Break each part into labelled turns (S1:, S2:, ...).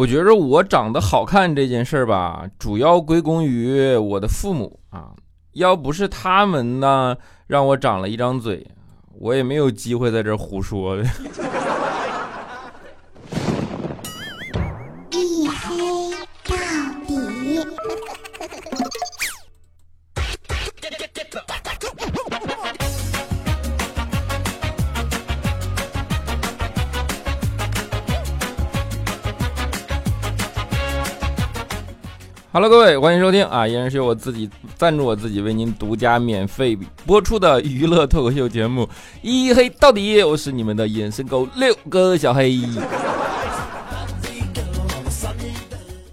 S1: 我觉着我长得好看这件事儿吧，主要归功于我的父母啊，要不是他们呢，让我长了一张嘴，我也没有机会在这胡说。Hello，各位，欢迎收听啊！依然是由我自己赞助我自己为您独家免费播出的娱乐脱口秀节目《一黑到底》，我是你们的眼神狗六哥小黑。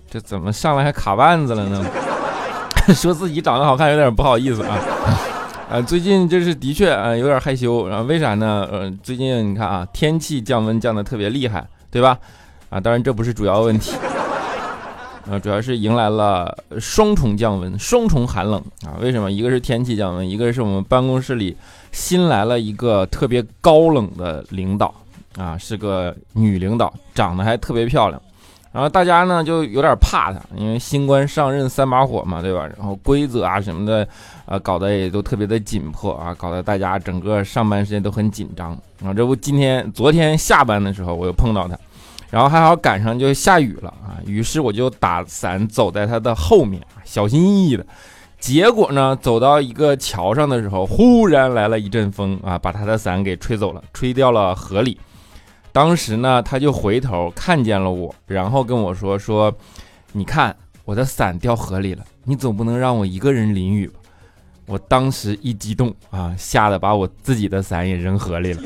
S1: 这怎么上来还卡绊子了呢？说自己长得好看有点不好意思啊！啊，最近就是的确啊有点害羞，然后为啥呢？呃，最近你看啊，天气降温降的特别厉害，对吧？啊，当然这不是主要问题。啊，主要是迎来了双重降温、双重寒冷啊！为什么？一个是天气降温，一个是我们办公室里新来了一个特别高冷的领导啊，是个女领导，长得还特别漂亮。然后大家呢就有点怕她，因为新官上任三把火嘛，对吧？然后规则啊什么的啊，搞得也都特别的紧迫啊，搞得大家整个上班时间都很紧张啊。这不，今天、昨天下班的时候，我又碰到她。然后还好赶上就下雨了啊，于是我就打伞走在他的后面，小心翼翼的。结果呢，走到一个桥上的时候，忽然来了一阵风啊，把他的伞给吹走了，吹掉了河里。当时呢，他就回头看见了我，然后跟我说：“说你看我的伞掉河里了，你总不能让我一个人淋雨吧？”我当时一激动啊，吓得把我自己的伞也扔河里了。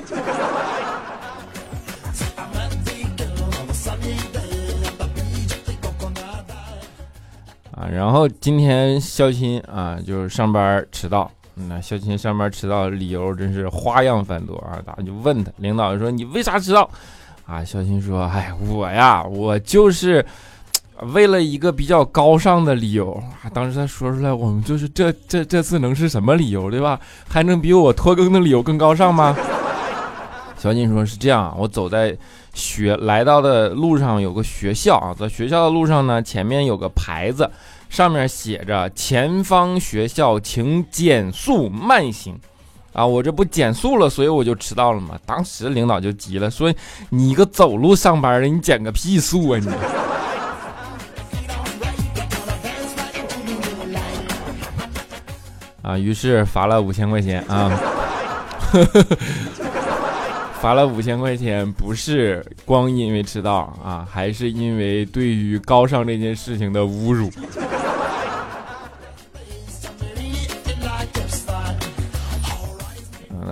S1: 然后今天肖钦啊，就是上班迟到。那肖钦上班迟到理由真是花样繁多啊！大家就问他，领导说你为啥迟到？啊，肖钦说，哎，我呀，我就是为了一个比较高尚的理由啊。当时他说出来，我们就是这这这次能是什么理由对吧？还能比我拖更的理由更高尚吗？肖钦说是这样，我走在学来到的路上有个学校啊，在学校的路上呢，前面有个牌子。上面写着“前方学校，请减速慢行”，啊，我这不减速了，所以我就迟到了嘛。当时领导就急了，说：“你一个走路上班的，你减个屁速啊你！” 啊，于是罚了五千块钱啊，罚了五千块钱，不是光因为迟到啊，还是因为对于高尚这件事情的侮辱。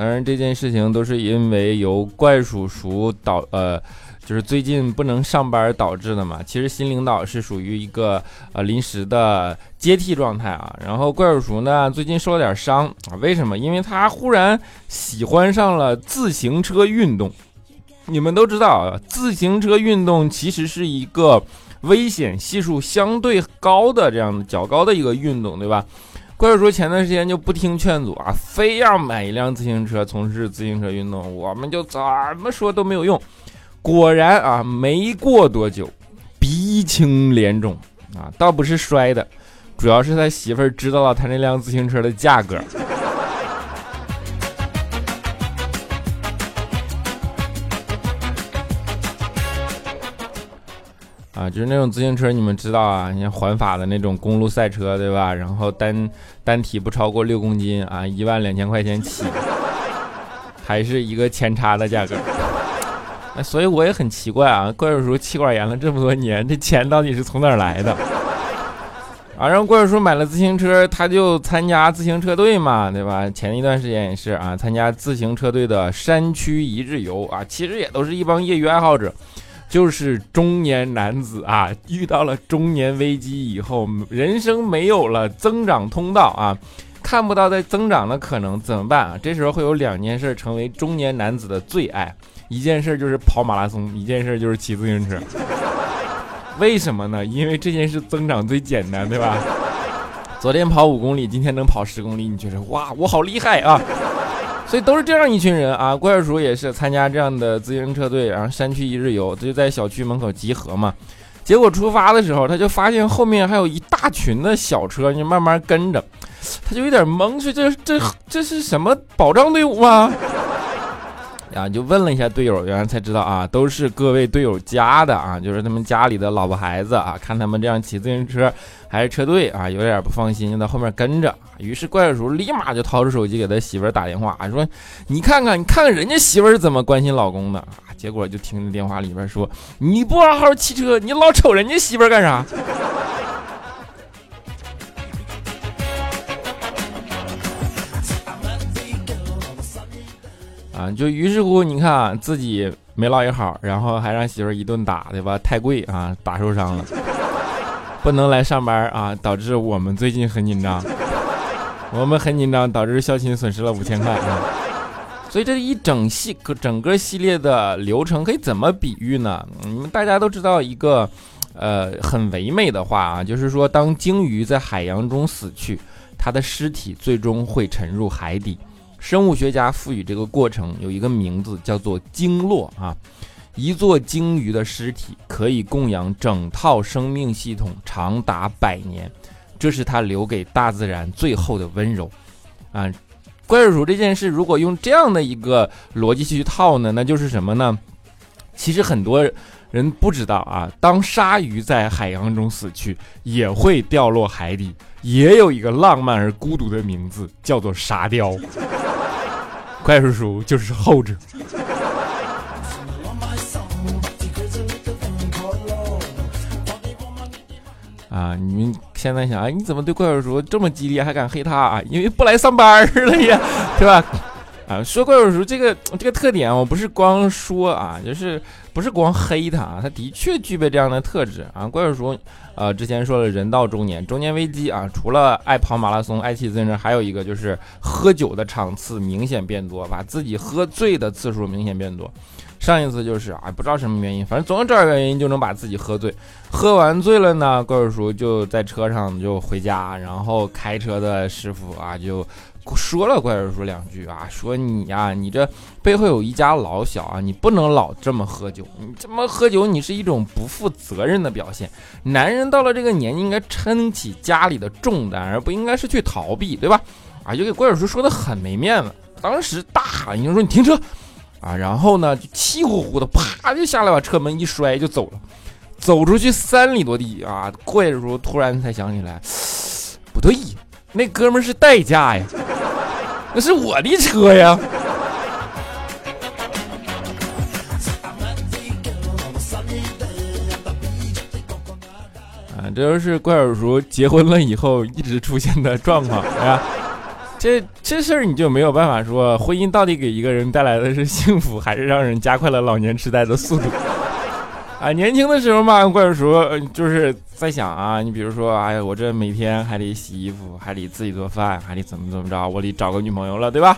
S1: 然，这件事情都是因为由怪叔叔导，呃，就是最近不能上班导致的嘛。其实新领导是属于一个呃临时的接替状态啊。然后怪叔叔呢，最近受了点伤啊。为什么？因为他忽然喜欢上了自行车运动。你们都知道啊，自行车运动其实是一个危险系数相对高的这样的较高的一个运动，对吧？怪叔前段时间就不听劝阻啊，非要买一辆自行车从事自行车运动，我们就怎么说都没有用。果然啊，没过多久，鼻青脸肿啊，倒不是摔的，主要是他媳妇儿知道了他那辆自行车的价格。啊，就是那种自行车，你们知道啊，像环法的那种公路赛车，对吧？然后单单体不超过六公斤啊，一万两千块钱起，还是一个前叉的价格。所以我也很奇怪啊，怪叔叔气管炎了这么多年，这钱到底是从哪儿来的？啊，然后怪叔叔买了自行车，他就参加自行车队嘛，对吧？前一段时间也是啊，参加自行车队的山区一日游啊，其实也都是一帮业余爱好者。就是中年男子啊，遇到了中年危机以后，人生没有了增长通道啊，看不到在增长的可能，怎么办啊？这时候会有两件事成为中年男子的最爱，一件事就是跑马拉松，一件事就是骑自行车。为什么呢？因为这件事增长最简单，对吧？昨天跑五公里，今天能跑十公里，你觉得哇，我好厉害啊！所以都是这样一群人啊，怪叔也是参加这样的自行车队，然后山区一日游，就在小区门口集合嘛。结果出发的时候，他就发现后面还有一大群的小车，就慢慢跟着，他就有点懵，说这这这是什么保障队伍吗？啊就问了一下队友，原来才知道啊，都是各位队友家的啊，就是他们家里的老婆孩子啊，看他们这样骑自行车还是车队啊，有点不放心，就在后面跟着。于是怪叔立马就掏出手机给他媳妇打电话，说：“你看看，你看看人家媳妇是怎么关心老公的啊！”结果就听着电话里边说：“你不好好骑车，你老瞅人家媳妇干啥？”啊，就于是乎，你看自己没落一好，然后还让媳妇一顿打，对吧？太贵啊，打受伤了，不能来上班啊，导致我们最近很紧张，我们很紧张，导致孝亲损失了五千块啊。所以这一整系整个系列的流程可以怎么比喻呢？你们大家都知道一个呃很唯美的话啊，就是说当鲸鱼在海洋中死去，它的尸体最终会沉入海底。生物学家赋予这个过程有一个名字，叫做鲸落啊。一座鲸鱼的尸体可以供养整套生命系统长达百年，这是它留给大自然最后的温柔啊。怪叔叔这件事，如果用这样的一个逻辑去套呢，那就是什么呢？其实很多人不知道啊，当鲨鱼在海洋中死去，也会掉落海底，也有一个浪漫而孤独的名字，叫做沙雕。怪叔叔就是后者啊！你们现在想，哎，你怎么对怪叔叔这么激烈，还敢黑他啊？因为不来上班了呀，对吧？啊，说怪叔叔这个这个特点，我不是光说啊，就是不是光黑他啊，他的确具备这样的特质啊。怪叔叔，呃，之前说了人到中年，中年危机啊，除了爱跑马拉松、爱骑自行车，还有一个就是喝酒的场次明显变多，把自己喝醉的次数明显变多。上一次就是啊，不知道什么原因，反正总有这样原因就能把自己喝醉。喝完醉了呢，怪叔叔就在车上就回家，然后开车的师傅啊就。说了怪叔叔两句啊，说你呀，你这背后有一家老小啊，你不能老这么喝酒，你这么喝酒，你是一种不负责任的表现。男人到了这个年纪，应该撑起家里的重担，而不应该是去逃避，对吧？啊，就给怪叔叔说的很没面子。当时大喊一声说：“你停车！”啊，然后呢，就气呼呼的啪就下来，把车门一摔就走了。走出去三里多地啊，怪叔叔突然才想起来，不对，那哥们是代驾呀。那是我的车呀！啊，这就是怪叔叔结婚了以后一直出现的状况啊！这这事儿你就没有办法说，婚姻到底给一个人带来的是幸福，还是让人加快了老年痴呆的速度？啊，年轻的时候嘛，怪叔就是在想啊，你比如说，哎呀，我这每天还得洗衣服，还得自己做饭，还得怎么怎么着，我得找个女朋友了，对吧？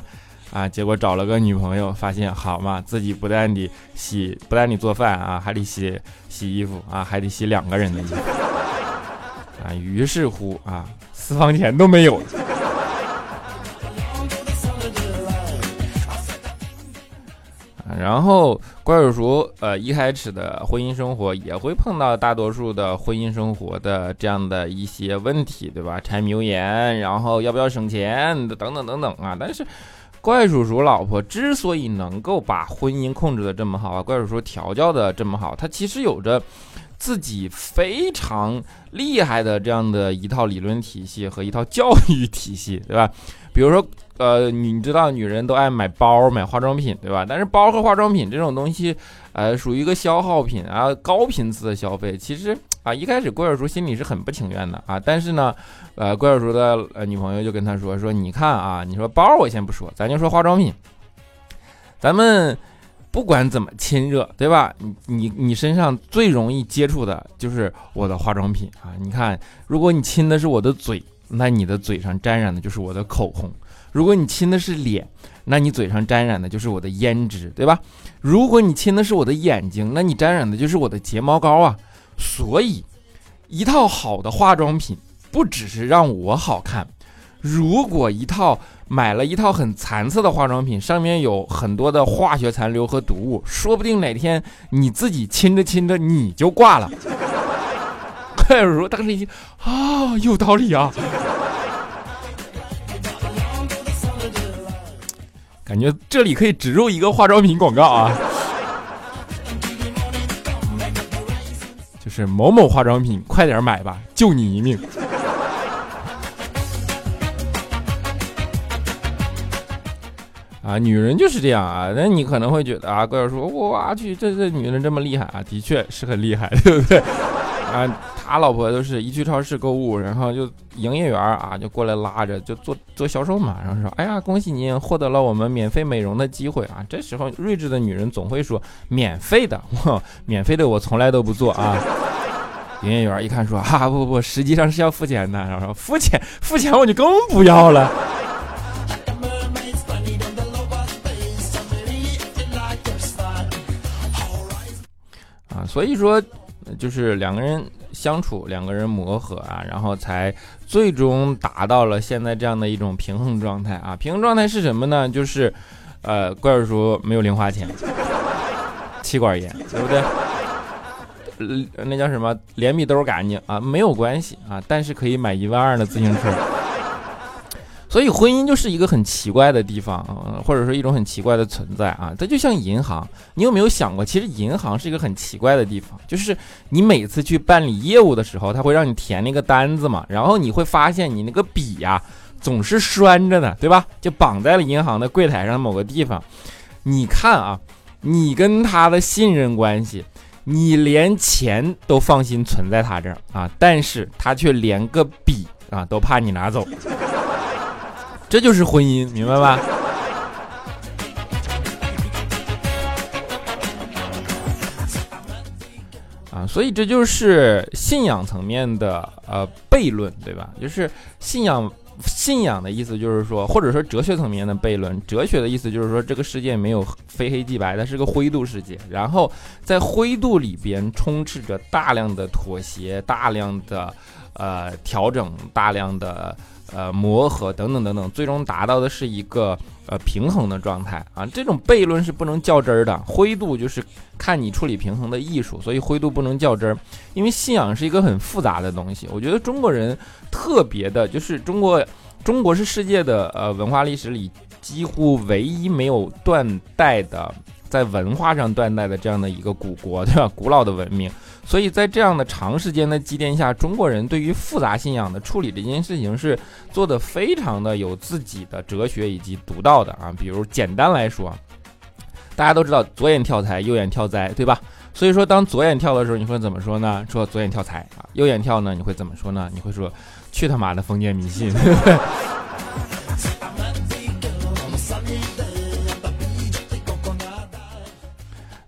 S1: 啊，结果找了个女朋友，发现好嘛，自己不但得洗，不但得做饭啊，还得洗洗衣服啊，还得洗两个人的衣服啊，于是乎啊，私房钱都没有了。然后怪叔叔，呃，一开始的婚姻生活也会碰到大多数的婚姻生活的这样的一些问题，对吧？柴米油盐，然后要不要省钱，等等等等啊。但是怪叔叔老婆之所以能够把婚姻控制的这么好，怪叔叔调教的这么好，他其实有着自己非常厉害的这样的一套理论体系和一套教育体系，对吧？比如说。呃，你知道女人都爱买包、买化妆品，对吧？但是包和化妆品这种东西，呃，属于一个消耗品啊，高频次的消费。其实啊，一开始郭小叔心里是很不情愿的啊。但是呢，呃，郭小叔的呃女朋友就跟他说说，你看啊，你说包我先不说，咱就说化妆品，咱们不管怎么亲热，对吧？你你你身上最容易接触的就是我的化妆品啊。你看，如果你亲的是我的嘴，那你的嘴上沾染的就是我的口红。如果你亲的是脸，那你嘴上沾染的就是我的胭脂，对吧？如果你亲的是我的眼睛，那你沾染的就是我的睫毛膏啊。所以，一套好的化妆品不只是让我好看。如果一套买了一套很残次的化妆品，上面有很多的化学残留和毒物，说不定哪天你自己亲着亲着你就挂了。怪叔叔当时一听啊，有道理啊，感觉这里可以植入一个化妆品广告啊，就是某某化妆品，快点买吧，救你一命。啊，女人就是这样啊！那你可能会觉得啊，怪叔说，我去，这这女人这么厉害啊，的确是很厉害，对不对？啊，他老婆都是一去超市购物，然后就营业员啊就过来拉着，就做做销售嘛，然后说，哎呀，恭喜您获得了我们免费美容的机会啊！这时候睿智的女人总会说，免费的，我免费的我从来都不做啊。营业员一看说，哈不不不，实际上是要付钱的，然后说付钱付钱我就更不要了。所以说，就是两个人相处，两个人磨合啊，然后才最终达到了现在这样的一种平衡状态啊。平衡状态是什么呢？就是，呃，怪叔叔没有零花钱，气管炎，对不对？那叫什么？脸比兜干净啊，没有关系啊，但是可以买一万二的自行车。所以婚姻就是一个很奇怪的地方，或者说一种很奇怪的存在啊。它就像银行，你有没有想过，其实银行是一个很奇怪的地方，就是你每次去办理业务的时候，他会让你填那个单子嘛，然后你会发现你那个笔呀总是拴着的，对吧？就绑在了银行的柜台上某个地方。你看啊，你跟他的信任关系，你连钱都放心存在他这儿啊，但是他却连个笔啊都怕你拿走。这就是婚姻，明白吧？啊，所以这就是信仰层面的呃悖论，对吧？就是信仰信仰的意思，就是说，或者说哲学层面的悖论。哲学的意思就是说，这个世界没有非黑即白，它是个灰度世界。然后在灰度里边充斥着大量的妥协，大量的呃调整，大量的。呃，磨合等等等等，最终达到的是一个呃平衡的状态啊。这种悖论是不能较真儿的，灰度就是看你处理平衡的艺术，所以灰度不能较真儿。因为信仰是一个很复杂的东西，我觉得中国人特别的，就是中国，中国是世界的呃文化历史里几乎唯一没有断代的，在文化上断代的这样的一个古国，对吧？古老的文明。所以在这样的长时间的积淀下，中国人对于复杂信仰的处理这件事情是做的非常的有自己的哲学以及独到的啊。比如简单来说，大家都知道左眼跳财，右眼跳灾，对吧？所以说当左眼跳的时候，你会怎么说呢？说左眼跳财啊。右眼跳呢，你会怎么说呢？你会说去他妈的封建迷信。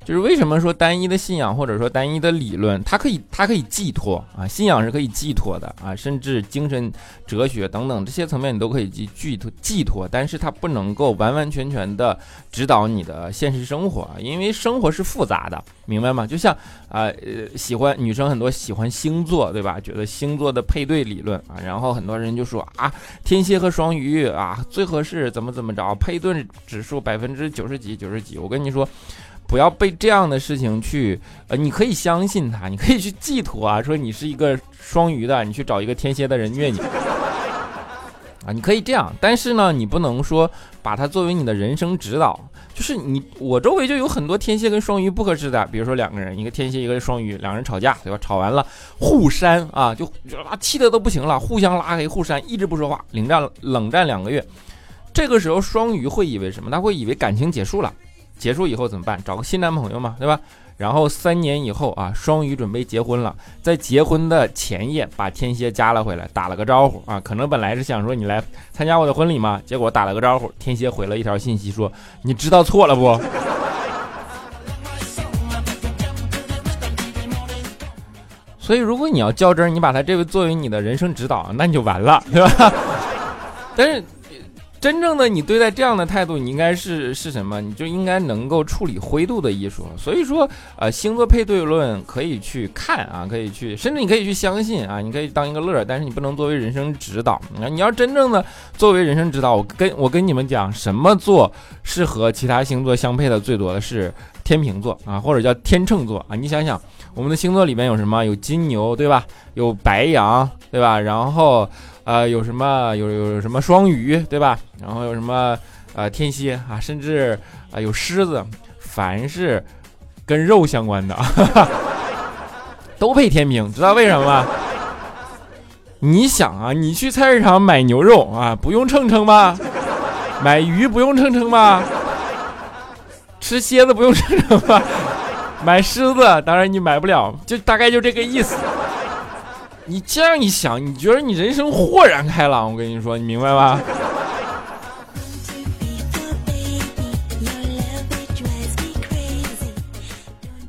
S1: 就是为什么说单一的信仰或者说单一的理论，它可以它可以寄托啊，信仰是可以寄托的啊，甚至精神哲学等等这些层面你都可以寄寄托寄托，但是它不能够完完全全的指导你的现实生活，因为生活是复杂的，明白吗？就像啊呃喜欢女生很多喜欢星座对吧？觉得星座的配对理论啊，然后很多人就说啊天蝎和双鱼啊最合适怎么怎么着，配对指数百分之九十几九十几，我跟你说。不要被这样的事情去，呃，你可以相信他，你可以去寄托啊，说你是一个双鱼的，你去找一个天蝎的人虐你，啊，你可以这样，但是呢，你不能说把它作为你的人生指导，就是你，我周围就有很多天蝎跟双鱼不合适的，比如说两个人，一个天蝎，一个双鱼，两人吵架，对吧？吵完了互删啊，就啊气的都不行了，互相拉黑，互删，一直不说话，冷战冷战两个月，这个时候双鱼会以为什么？他会以为感情结束了。结束以后怎么办？找个新男朋友嘛，对吧？然后三年以后啊，双鱼准备结婚了，在结婚的前夜把天蝎加了回来，打了个招呼啊。可能本来是想说你来参加我的婚礼嘛，结果打了个招呼，天蝎回了一条信息说你知道错了不？所以如果你要较真，你把他这位作为你的人生指导，那你就完了，对吧？但是。真正的你对待这样的态度，你应该是是什么？你就应该能够处理灰度的艺术。所以说，呃，星座配对论可以去看啊，可以去，甚至你可以去相信啊，你可以当一个乐儿，但是你不能作为人生指导。你要真正的作为人生指导，我跟我跟你们讲，什么座适合其他星座相配的最多的是天秤座啊，或者叫天秤座啊。你想想，我们的星座里面有什么？有金牛，对吧？有白羊，对吧？然后呃，有什么？有有什么双鱼，对吧？然后有什么？呃，天蝎啊，甚至啊有狮子，凡是跟肉相关的 都配天平，知道为什么吗？你想啊，你去菜市场买牛肉啊，不用称称吧？买鱼不用称称吧？吃蝎子不用称称吧？买狮子当然你买不了，就大概就这个意思。你这样一想，你觉得你人生豁然开朗，我跟你说，你明白吧？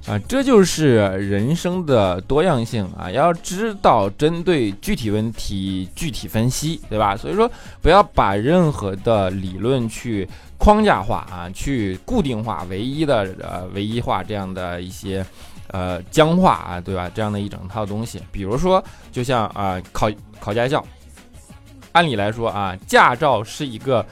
S1: 啊，这就是人生的多样性啊！要知道针对具体问题具体分析，对吧？所以说，不要把任何的理论去框架化啊，去固定化、唯一的呃唯一化这样的一些呃僵化啊，对吧？这样的一整套东西，比如说，就像啊考考驾校，按理来说啊，驾照是一个。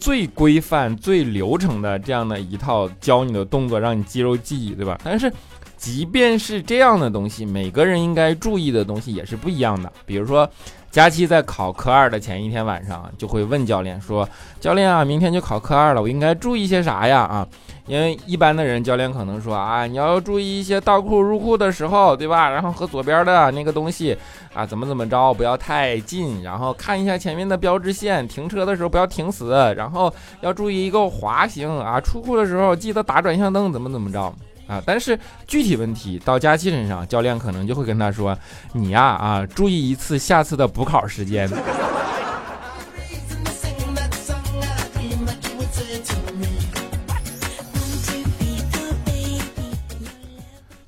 S1: 最规范、最流程的这样的一套教你的动作，让你肌肉记忆，对吧？但是，即便是这样的东西，每个人应该注意的东西也是不一样的。比如说，佳期在考科二的前一天晚上，就会问教练说：“教练啊，明天就考科二了，我应该注意些啥呀？”啊。因为一般的人，教练可能说啊，你要注意一些倒库入库的时候，对吧？然后和左边的那个东西啊，怎么怎么着，不要太近，然后看一下前面的标志线，停车的时候不要停死，然后要注意一个滑行啊，出库的时候记得打转向灯，怎么怎么着啊？但是具体问题到佳期身上，教练可能就会跟他说，你呀啊，注意一次下次的补考时间。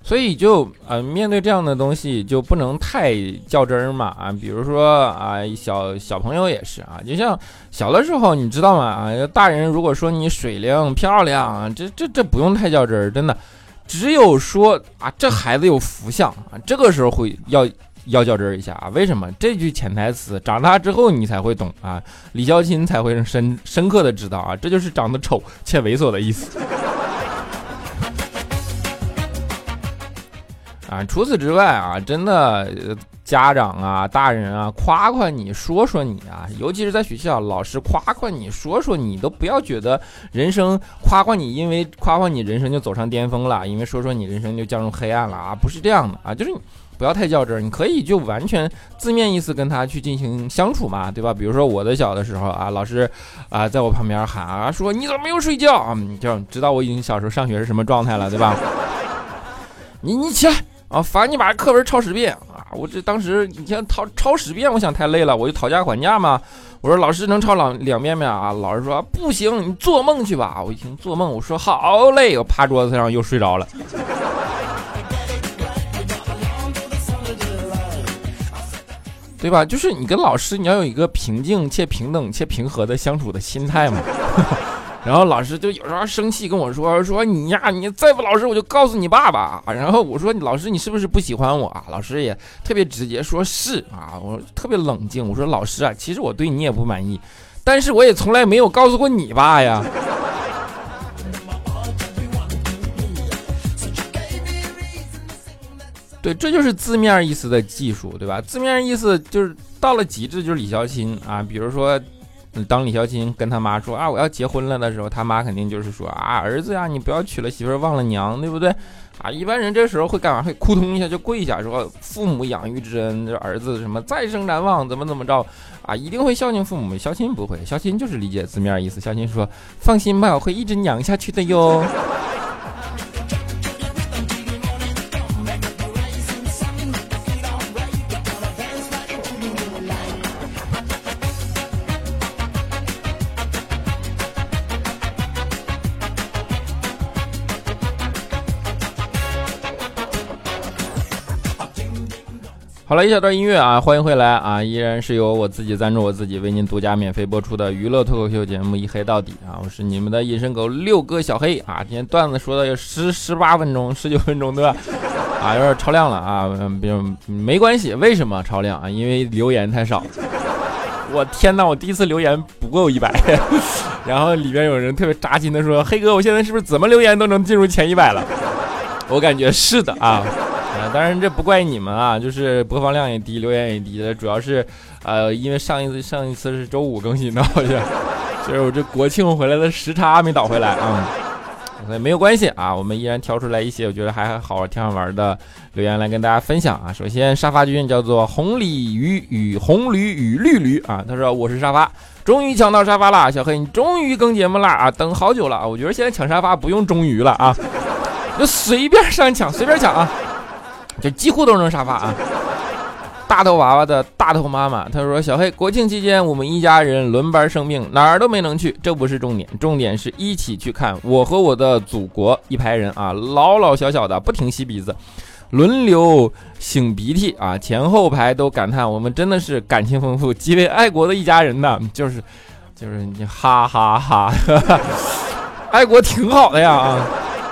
S1: 所以就呃面对这样的东西就不能太较真儿嘛啊，比如说啊小小朋友也是啊，就像小的时候你知道吗啊，大人如果说你水灵漂亮，这这这不用太较真儿，真的，只有说啊这孩子有福相啊，这个时候会要要较真儿一下啊，为什么？这句潜台词长大之后你才会懂啊，李孝钦才会深深刻的知道啊，这就是长得丑且猥琐的意思。啊，除此之外啊，真的家长啊、大人啊，夸夸你说说你啊，尤其是在学校，老师夸夸你说说你，都不要觉得人生夸夸你，因为夸夸你人生就走上巅峰了，因为说说你人生就降入黑暗了啊，不是这样的啊，就是你不要太较真儿，你可以就完全字面意思跟他去进行相处嘛，对吧？比如说我的小的时候啊，老师啊在我旁边喊啊，说你怎么没有睡觉啊？你就知道我已经小时候上学是什么状态了，对吧？你你起来。啊，罚你把课文抄十遍！我这当时你像抄抄十遍，我想太累了，我就讨价还价嘛。我说老师能抄两两遍没啊？老师说不行，你做梦去吧。我一听做梦，我说好累，我趴桌子上又睡着了。对吧？就是你跟老师，你要有一个平静且平等且平和的相处的心态嘛。然后老师就有时候生气跟我说：“说你呀，你再不老实，我就告诉你爸爸。”然后我说：“老师，你是不是不喜欢我啊？”老师也特别直接说：“是啊。”我特别冷静，我说：“老师啊，其实我对你也不满意，但是我也从来没有告诉过你爸呀。”对，这就是字面意思的技术，对吧？字面意思就是到了极致就是李孝钦啊，比如说。当李孝钦跟他妈说啊我要结婚了的时候，他妈肯定就是说啊儿子呀，你不要娶了媳妇忘了娘，对不对？啊，一般人这时候会干嘛？会扑通一下就跪下说父母养育之恩，这儿子什么再生难忘，怎么怎么着啊？一定会孝敬父母。孝亲不会，孝亲就是理解字面意思。孝亲说放心吧，我会一直娘下去的哟。好了一小段音乐啊，欢迎回来啊！依然是由我自己赞助我自己，为您独家免费播出的娱乐脱口秀节目《一黑到底》啊！我是你们的隐身狗六哥小黑啊！今天段子说的有十十八分钟、十九分钟对吧？啊，有点超量了啊！嗯，没关系，为什么超量啊？因为留言太少。我天哪，我第一次留言不够一百，然后里边有人特别扎心的说：“黑哥，我现在是不是怎么留言都能进入前一百了？”我感觉是的啊，当然这不怪你们啊，就是播放量也低，留言也低的，主要是，呃，因为上一次上一次是周五更新的，好像就是我这国庆回来的时差没倒回来啊，所以没有关系啊，我们依然挑出来一些我觉得还好挺好玩的留言来跟大家分享啊。首先沙发君叫做红鲤鱼与红驴与绿驴啊，他说我是沙发，终于抢到沙发了，小黑你终于更节目了啊，等好久了，我觉得现在抢沙发不用终于了啊。就随便上抢，随便抢啊！就几乎都是沙发啊。大头娃娃的大头妈妈，他说：“小黑，国庆期间我们一家人轮班生病，哪儿都没能去。这不是重点，重点是一起去看《我和我的祖国》。一排人啊，老老小小的不停吸鼻子，轮流擤鼻涕啊，前后排都感叹我们真的是感情丰富、极为爱国的一家人呢。就是就是你哈哈哈，爱国挺好的呀啊！”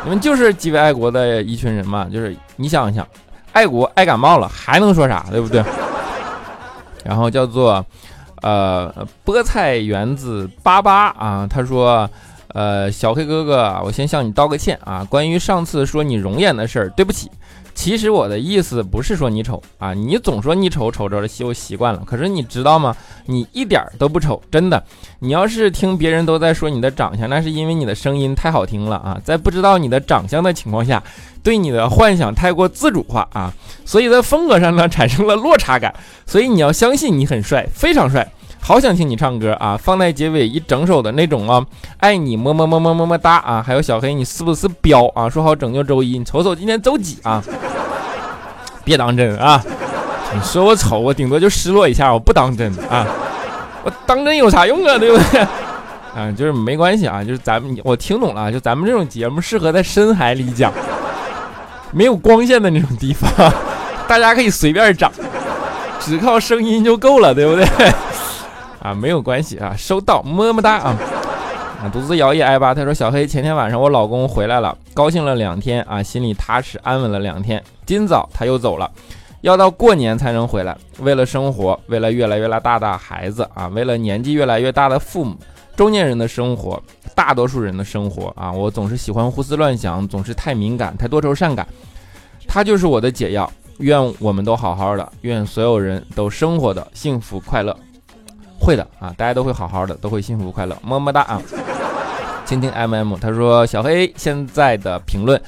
S1: 你们就是极为爱国的一群人嘛，就是你想一想，爱国爱感冒了还能说啥，对不对？然后叫做，呃，菠菜园子八八啊，他说，呃，小黑哥哥，我先向你道个歉啊，关于上次说你容颜的事儿，对不起。其实我的意思不是说你丑啊，你总说你丑，丑着了就习惯了。可是你知道吗？你一点都不丑，真的。你要是听别人都在说你的长相，那是因为你的声音太好听了啊。在不知道你的长相的情况下，对你的幻想太过自主化啊，所以在风格上呢产生了落差感。所以你要相信你很帅，非常帅。好想听你唱歌啊！放在结尾一整首的那种啊，爱你么么么么么么哒啊！还有小黑，你是不是彪啊？说好拯救周一，你瞅瞅今天周几啊？别当真啊！你说我丑，我顶多就失落一下，我不当真啊！我当真有啥用啊？对不对？啊，就是没关系啊，就是咱们我听懂了，就咱们这种节目适合在深海里讲，没有光线的那种地方，大家可以随便长，只靠声音就够了，对不对？啊，没有关系啊，收到，么么哒啊！啊，独自摇曳爱吧。他说：“小黑，前天晚上我老公回来了，高兴了两天啊，心里踏实安稳了两天。今早他又走了，要到过年才能回来。为了生活，为了越来越大的孩子啊，为了年纪越来越大的父母，中年人的生活，大多数人的生活啊，我总是喜欢胡思乱想，总是太敏感，太多愁善感。他就是我的解药。愿我们都好好的，愿所有人都生活的幸福快乐。”会的啊，大家都会好好的，都会幸福快乐，么么哒啊！倾听 M M，他说小黑现在的评论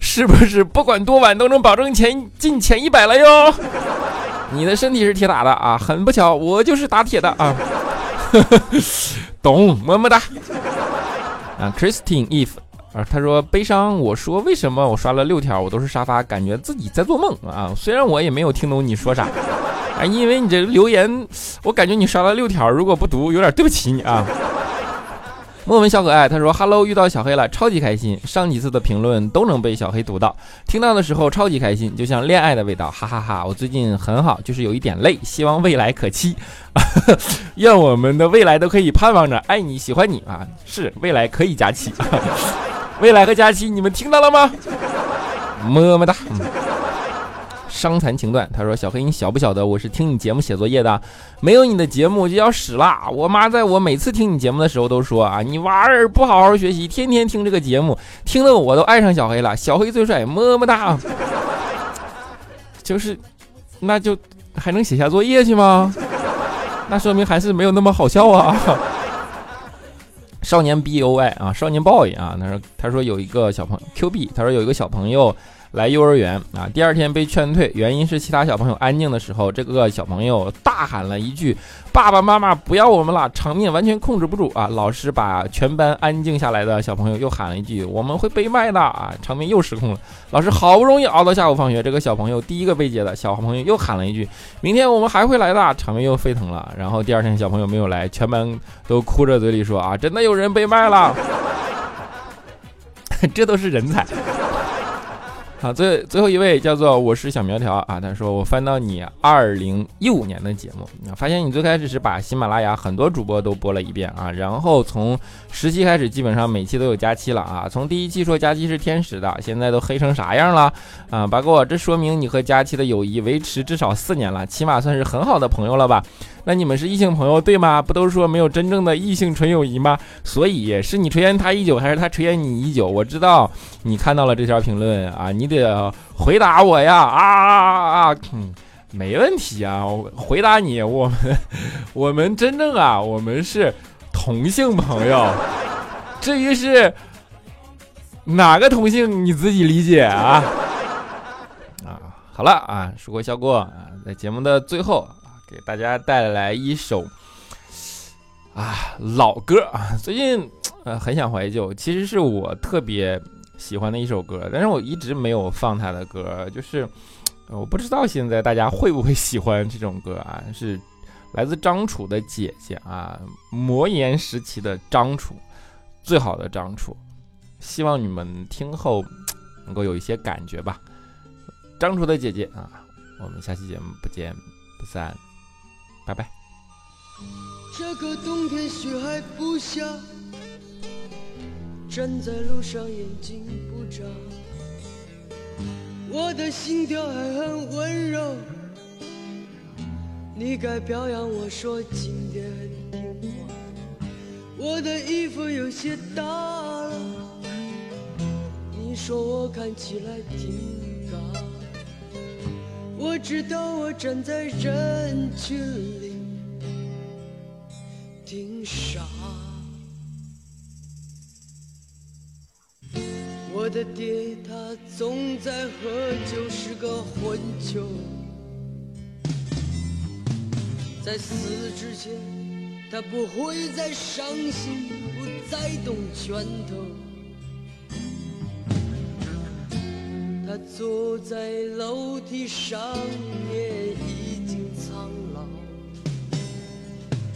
S1: 是不是不管多晚都能保证前进前一百了哟？你的身体是铁打的啊，很不巧我就是打铁的啊，懂么么哒啊！Christine Eve 啊，他说悲伤，我说为什么我刷了六条我都是沙发，感觉自己在做梦啊？虽然我也没有听懂你说啥。啊，因为你这留言，我感觉你刷了六条，如果不读，有点对不起你啊。莫文小可爱，他说：“Hello，遇到小黑了，超级开心。上几次的评论都能被小黑读到，听到的时候超级开心，就像恋爱的味道，哈哈哈。我最近很好，就是有一点累，希望未来可期。愿我们的未来都可以盼望着爱你，喜欢你啊。是未来可以假期，未来和假期，你们听到了吗？么么哒。”伤残情断，他说：“小黑，你晓不晓得我是听你节目写作业的？没有你的节目就要死啦。我妈在我每次听你节目的时候都说啊，你娃儿不好好学习，天天听这个节目，听得我都爱上小黑了。小黑最帅，么么哒。就是，那就还能写下作业去吗？那说明还是没有那么好笑啊。少年 boy 啊，少年 boy 啊，他说他说有一个小朋 qb，他说有一个小朋友。”来幼儿园啊，第二天被劝退，原因是其他小朋友安静的时候，这个小朋友大喊了一句：“爸爸妈妈不要我们了！”场面完全控制不住啊！老师把全班安静下来的小朋友又喊了一句：“我们会被卖的！”啊，场面又失控了。老师好不容易熬到下午放学，这个小朋友第一个被接的小朋友又喊了一句：“明天我们还会来的！”场面又沸腾了。然后第二天小朋友没有来，全班都哭着嘴里说：“啊，真的有人被卖了！” 这都是人才。好，最最后一位叫做我是小苗条啊，他说我翻到你二零一五年的节目，发现你最开始是把喜马拉雅很多主播都播了一遍啊，然后从十期开始，基本上每期都有佳期了啊，从第一期说佳期是天使的，现在都黑成啥样了啊？八哥，这说明你和佳期的友谊维持至少四年了，起码算是很好的朋友了吧？那你们是异性朋友对吗？不都说没有真正的异性纯友谊吗？所以是你垂涎他已久，还是他垂涎你已久？我知道你看到了这条评论啊，你得回答我呀！啊啊啊！嗯，没问题啊，我回答你，我们我们真正啊，我们是同性朋友。至于是哪个同性，你自己理解啊。啊，好了啊，说过笑过啊，在节目的最后，给大家带来一首啊老歌啊，最近呃很想怀旧，其实是我特别喜欢的一首歌，但是我一直没有放他的歌，就是我不知道现在大家会不会喜欢这种歌啊，是来自张楚的姐姐啊，魔岩时期的张楚。最好的张楚，希望你们听后能够有一些感觉吧。张楚的姐姐啊，我们下期节目不见不散，拜拜。
S2: 这个冬天雪还不下，站在路上眼睛不眨，我的心跳还很温柔，你该表扬我说今天很听话。我的衣服有些大了，你说我看起来挺高。我知道我站在人群里挺傻。我的爹他总在喝酒，是个混球，在死之前。他不会再伤心，不再动拳头。坐在楼梯上面，已经苍老，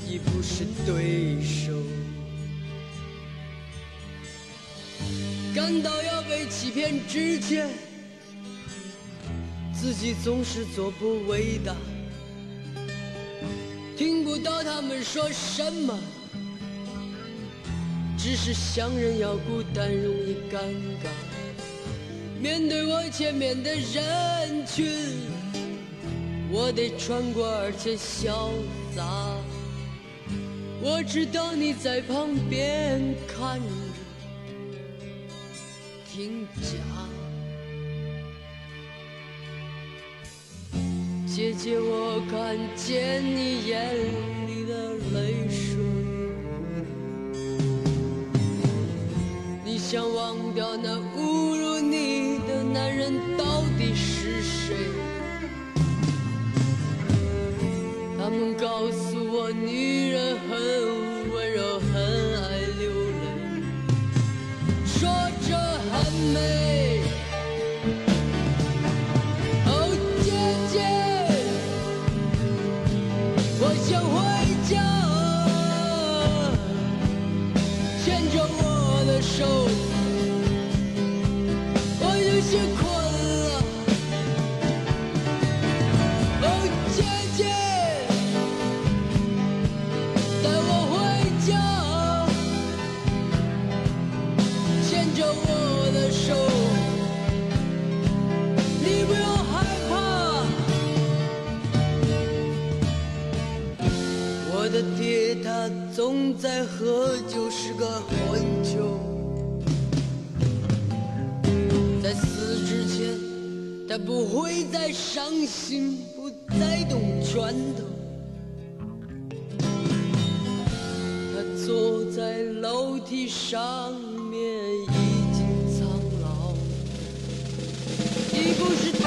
S2: 已不是对手。感到要被欺骗之前，自己总是做不伟大。听不到他们说什么，只是想人要孤单，容易尴尬。面对我前面的人群，我得穿过而且潇洒。我知道你在旁边看着，挺假。姐姐，我看见你眼里的泪水。你想忘掉那前，他不会再伤心，不再动拳头。他坐在楼梯上面，已经苍老，已不是对